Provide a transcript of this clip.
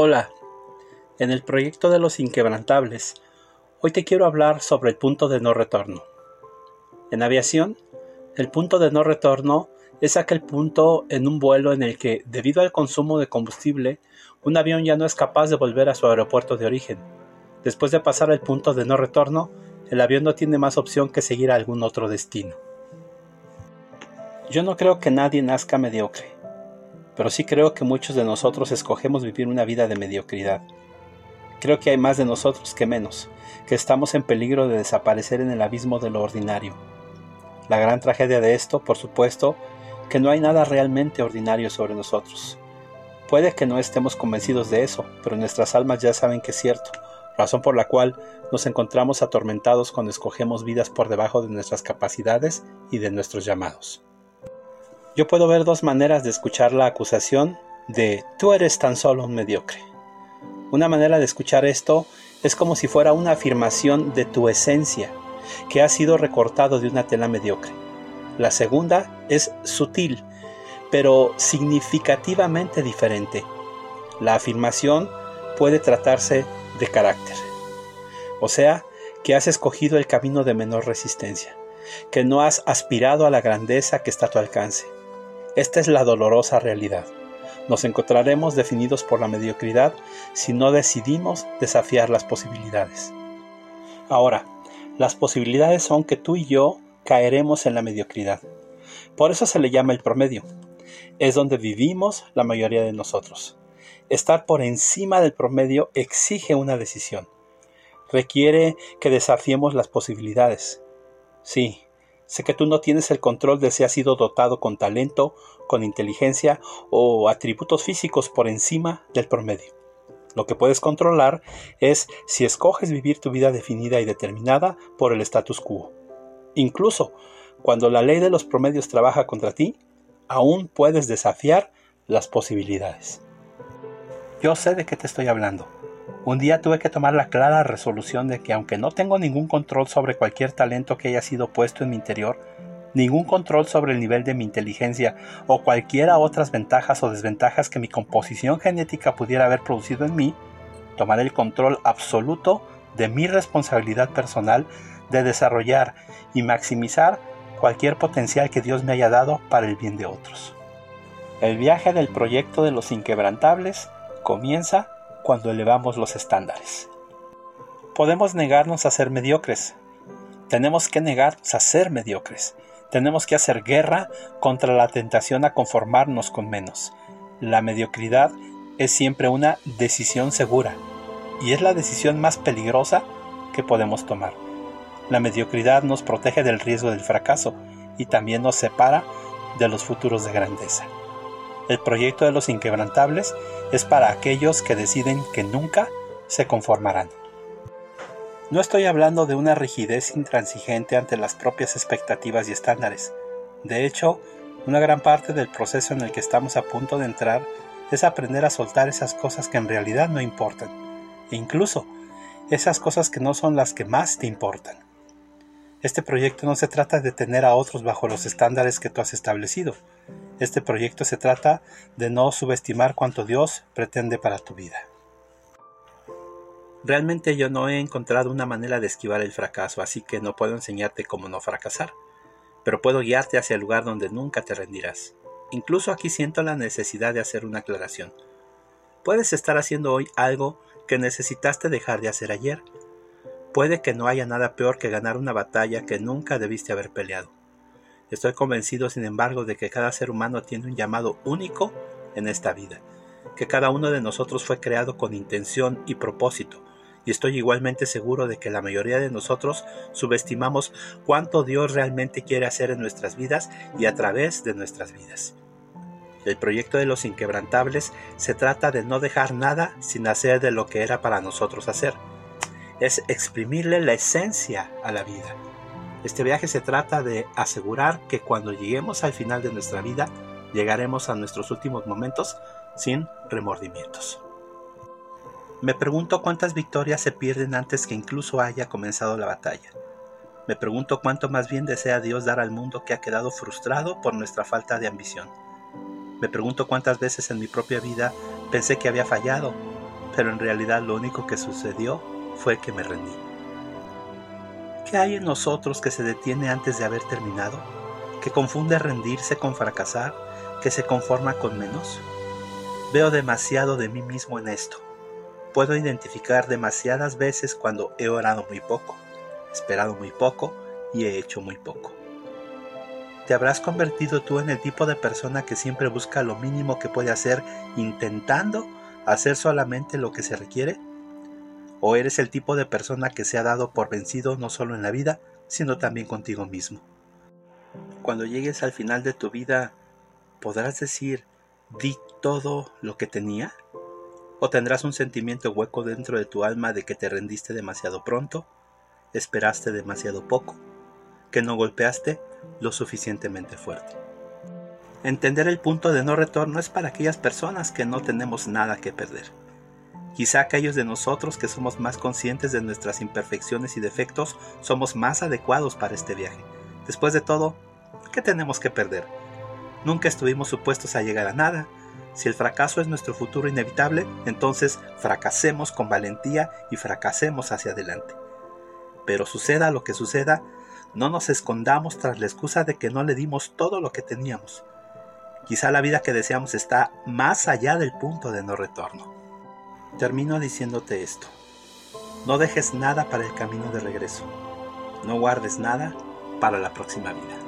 Hola, en el proyecto de los inquebrantables, hoy te quiero hablar sobre el punto de no retorno. En aviación, el punto de no retorno es aquel punto en un vuelo en el que, debido al consumo de combustible, un avión ya no es capaz de volver a su aeropuerto de origen. Después de pasar el punto de no retorno, el avión no tiene más opción que seguir a algún otro destino. Yo no creo que nadie nazca mediocre pero sí creo que muchos de nosotros escogemos vivir una vida de mediocridad. Creo que hay más de nosotros que menos, que estamos en peligro de desaparecer en el abismo de lo ordinario. La gran tragedia de esto, por supuesto, que no hay nada realmente ordinario sobre nosotros. Puede que no estemos convencidos de eso, pero nuestras almas ya saben que es cierto, razón por la cual nos encontramos atormentados cuando escogemos vidas por debajo de nuestras capacidades y de nuestros llamados. Yo puedo ver dos maneras de escuchar la acusación de tú eres tan solo un mediocre. Una manera de escuchar esto es como si fuera una afirmación de tu esencia, que ha sido recortado de una tela mediocre. La segunda es sutil, pero significativamente diferente. La afirmación puede tratarse de carácter. O sea, que has escogido el camino de menor resistencia, que no has aspirado a la grandeza que está a tu alcance, esta es la dolorosa realidad. Nos encontraremos definidos por la mediocridad si no decidimos desafiar las posibilidades. Ahora, las posibilidades son que tú y yo caeremos en la mediocridad. Por eso se le llama el promedio. Es donde vivimos la mayoría de nosotros. Estar por encima del promedio exige una decisión. Requiere que desafiemos las posibilidades. Sí, Sé que tú no tienes el control de si has sido dotado con talento, con inteligencia o atributos físicos por encima del promedio. Lo que puedes controlar es si escoges vivir tu vida definida y determinada por el status quo. Incluso cuando la ley de los promedios trabaja contra ti, aún puedes desafiar las posibilidades. Yo sé de qué te estoy hablando. Un día tuve que tomar la clara resolución de que aunque no tengo ningún control sobre cualquier talento que haya sido puesto en mi interior, ningún control sobre el nivel de mi inteligencia o cualquiera otras ventajas o desventajas que mi composición genética pudiera haber producido en mí, tomar el control absoluto de mi responsabilidad personal de desarrollar y maximizar cualquier potencial que Dios me haya dado para el bien de otros. El viaje del proyecto de los inquebrantables comienza cuando elevamos los estándares. Podemos negarnos a ser mediocres. Tenemos que negarnos a ser mediocres. Tenemos que hacer guerra contra la tentación a conformarnos con menos. La mediocridad es siempre una decisión segura y es la decisión más peligrosa que podemos tomar. La mediocridad nos protege del riesgo del fracaso y también nos separa de los futuros de grandeza. El proyecto de los inquebrantables es para aquellos que deciden que nunca se conformarán. No estoy hablando de una rigidez intransigente ante las propias expectativas y estándares. De hecho, una gran parte del proceso en el que estamos a punto de entrar es aprender a soltar esas cosas que en realidad no importan, e incluso esas cosas que no son las que más te importan. Este proyecto no se trata de tener a otros bajo los estándares que tú has establecido, este proyecto se trata de no subestimar cuanto Dios pretende para tu vida. Realmente yo no he encontrado una manera de esquivar el fracaso, así que no puedo enseñarte cómo no fracasar, pero puedo guiarte hacia el lugar donde nunca te rendirás. Incluso aquí siento la necesidad de hacer una aclaración. Puedes estar haciendo hoy algo que necesitaste dejar de hacer ayer. Puede que no haya nada peor que ganar una batalla que nunca debiste haber peleado. Estoy convencido, sin embargo, de que cada ser humano tiene un llamado único en esta vida, que cada uno de nosotros fue creado con intención y propósito, y estoy igualmente seguro de que la mayoría de nosotros subestimamos cuánto Dios realmente quiere hacer en nuestras vidas y a través de nuestras vidas. El proyecto de los inquebrantables se trata de no dejar nada sin hacer de lo que era para nosotros hacer. Es exprimirle la esencia a la vida este viaje se trata de asegurar que cuando lleguemos al final de nuestra vida, llegaremos a nuestros últimos momentos sin remordimientos. Me pregunto cuántas victorias se pierden antes que incluso haya comenzado la batalla. Me pregunto cuánto más bien desea Dios dar al mundo que ha quedado frustrado por nuestra falta de ambición. Me pregunto cuántas veces en mi propia vida pensé que había fallado pero en realidad lo único que sucedió fue que me rendí. ¿Qué hay en nosotros que se detiene antes de haber terminado? ¿Que confunde rendirse con fracasar? ¿Que se conforma con menos? Veo demasiado de mí mismo en esto. Puedo identificar demasiadas veces cuando he orado muy poco, esperado muy poco y he hecho muy poco. ¿Te habrás convertido tú en el tipo de persona que siempre busca lo mínimo que puede hacer intentando hacer solamente lo que se requiere? ¿O eres el tipo de persona que se ha dado por vencido no solo en la vida, sino también contigo mismo? Cuando llegues al final de tu vida, ¿podrás decir, di todo lo que tenía? ¿O tendrás un sentimiento hueco dentro de tu alma de que te rendiste demasiado pronto, esperaste demasiado poco, que no golpeaste lo suficientemente fuerte. Entender el punto de no retorno es para aquellas personas que no tenemos nada que perder. Quizá aquellos de nosotros que somos más conscientes de nuestras imperfecciones y defectos somos más adecuados para este viaje. Después de todo, ¿qué tenemos que perder? Nunca estuvimos supuestos a llegar a nada. Si el fracaso es nuestro futuro inevitable, entonces fracasemos con valentía y fracasemos hacia adelante. Pero suceda lo que suceda, no nos escondamos tras la excusa de que no le dimos todo lo que teníamos. Quizá la vida que deseamos está más allá del punto de no retorno. Termino diciéndote esto. No dejes nada para el camino de regreso. No guardes nada para la próxima vida.